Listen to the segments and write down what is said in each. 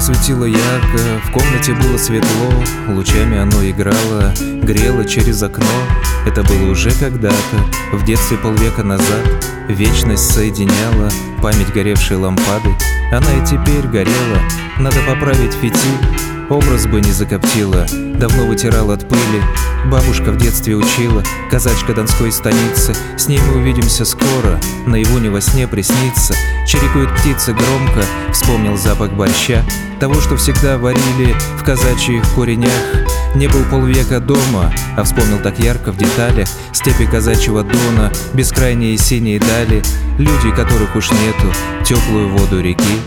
светило ярко, в комнате было светло, лучами оно играло, грело через окно. Это было уже когда-то, в детстве полвека назад, вечность соединяла память горевшей лампады. Она и теперь горела, надо поправить фитиль, Образ бы не закоптила, давно вытирал от пыли. Бабушка в детстве учила, казачка донской станицы. С ней мы увидимся скоро, на его не во сне приснится. Чирикуют птицы громко, вспомнил запах борща. Того, что всегда варили в казачьих коренях Не был полвека дома, а вспомнил так ярко в деталях Степи казачьего дона, бескрайние синие дали Люди, которых уж нету, теплую воду реки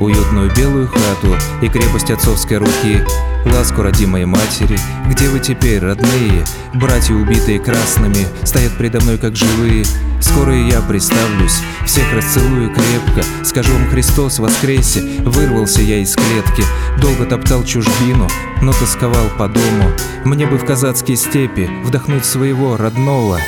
Уютную белую хату и крепость отцовской руки Ласку родимой матери Где вы теперь, родные? Братья, убитые красными Стоят предо мной как живые. Скоро и я представлюсь Всех расцелую крепко. Скажу вам Христос воскресе Вырвался я из клетки. Долго топтал чужбину Но тосковал по дому. Мне бы в казацкие степи Вдохнуть своего родного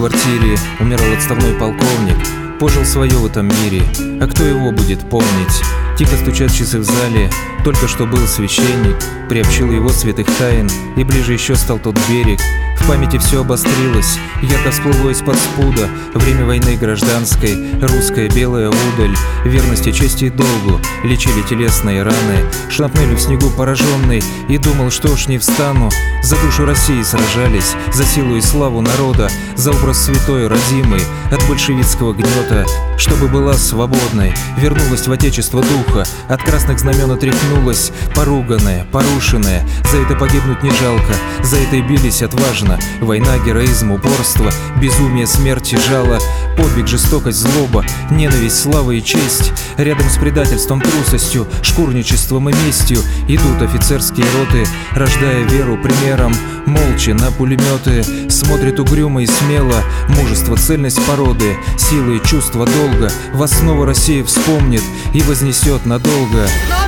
квартире умирал отставной полковник Пожил свое в этом мире, а кто его будет помнить? Тихо стучат часы в зале, только что был священник Приобщил его святых тайн, и ближе еще стал тот берег в памяти все обострилось, ярко всплыло из-под спуда. Время войны гражданской, русская белая удаль. Верности, чести и долгу, лечили телесные раны. Шрапнелью в снегу пораженный, и думал, что ж не встану. За душу России сражались, за силу и славу народа. За образ святой родимый, от большевистского гнета Чтобы была свободной, вернулась в отечество духа. От красных знамен отряхнулась, поруганная, порушенная. За это погибнуть не жалко, за это и бились отважно важно Война, героизм, упорство, безумие, смерть и жало Подвиг, жестокость, злоба, ненависть, слава и честь. Рядом с предательством, трусостью, шкурничеством и местью Идут офицерские роты, рождая веру примером. Молча на пулеметы, смотрит угрюмо и смело. Мужество, цельность породы, силы и чувство долга. Вас снова Россия вспомнит и вознесет надолго. Нами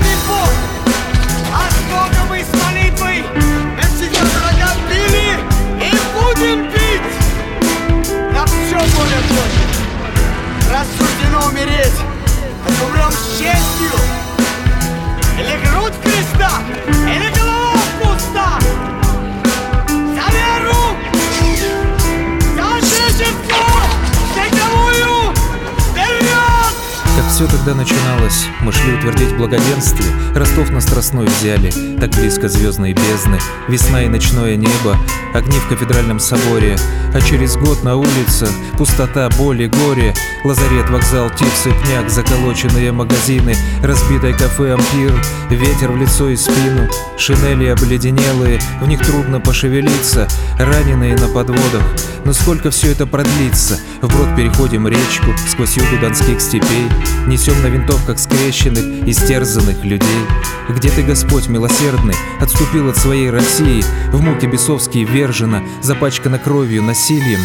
все тогда начиналось, мы шли утвердить благоденствие, Ростов на Страстной взяли, так близко звездной бездны, Весна и ночное небо, огни в кафедральном соборе, А через год на улицах пустота, боль и горе, Лазарет, вокзал, тип, цепняк, заколоченные магазины, Разбитое кафе «Ампир», ветер в лицо и спину, Шинели обледенелые, в них трудно пошевелиться, Раненые на подводах, но сколько все это продлится? Вброд переходим речку, сквозь югу донских степей, Несем на винтовках скрещенных, истерзанных людей. Где ты, Господь милосердный, отступил от своей России, В муки бесовские вержена, запачкана кровью, насилием?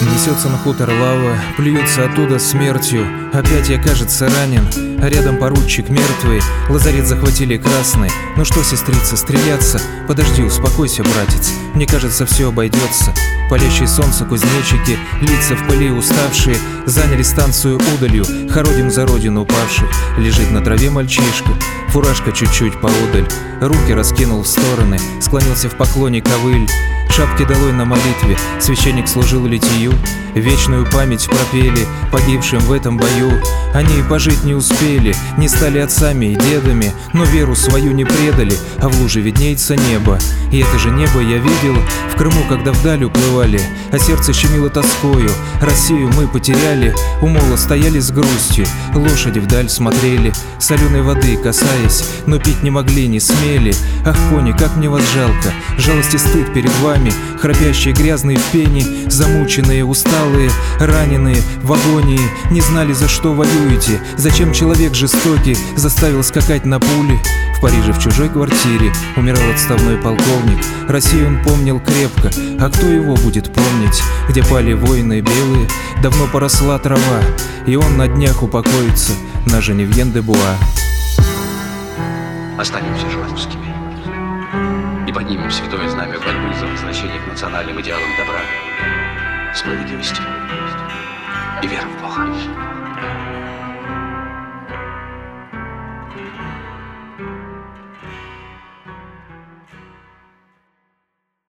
Несется на хутор лава, плюется оттуда смертью. Опять я, кажется, ранен, а рядом поручик мертвый. Лазарет захватили красный. Ну что, сестрица, стреляться? Подожди, успокойся, братец. Мне кажется, все обойдется Палящее солнце кузнечики, лица в пыли уставшие Заняли станцию удалью, хороним за родину упавших Лежит на траве мальчишка, фуражка чуть-чуть поодаль Руки раскинул в стороны, склонился в поклоне ковыль Шапки долой на молитве, священник служил литию Вечную память пропели погибшим в этом бою Они и пожить не успели, не стали отцами и дедами Но веру свою не предали, а в луже виднеется небо И это же небо я видел в Крыму, когда вдаль уплывал воевали, а сердце щемило тоскою. Россию мы потеряли, у мола стояли с грустью, лошади вдаль смотрели, соленой воды касаясь, но пить не могли, не смели. Ах, кони, как мне вас жалко, жалость и стыд перед вами, храпящие грязные в пене, замученные, усталые, раненые, в агонии, не знали, за что воюете, зачем человек жестокий заставил скакать на пули. В Париже в чужой квартире умирал отставной полковник, Россию он помнил крепко, а кто его будет помнить? Где пали воины белые, давно поросла трава И он на днях упокоится на Женевьен де Буа Останемся же русскими. И поднимем святое знамя борьбы за возвращение к национальным идеалам добра Справедливости и веры в Бога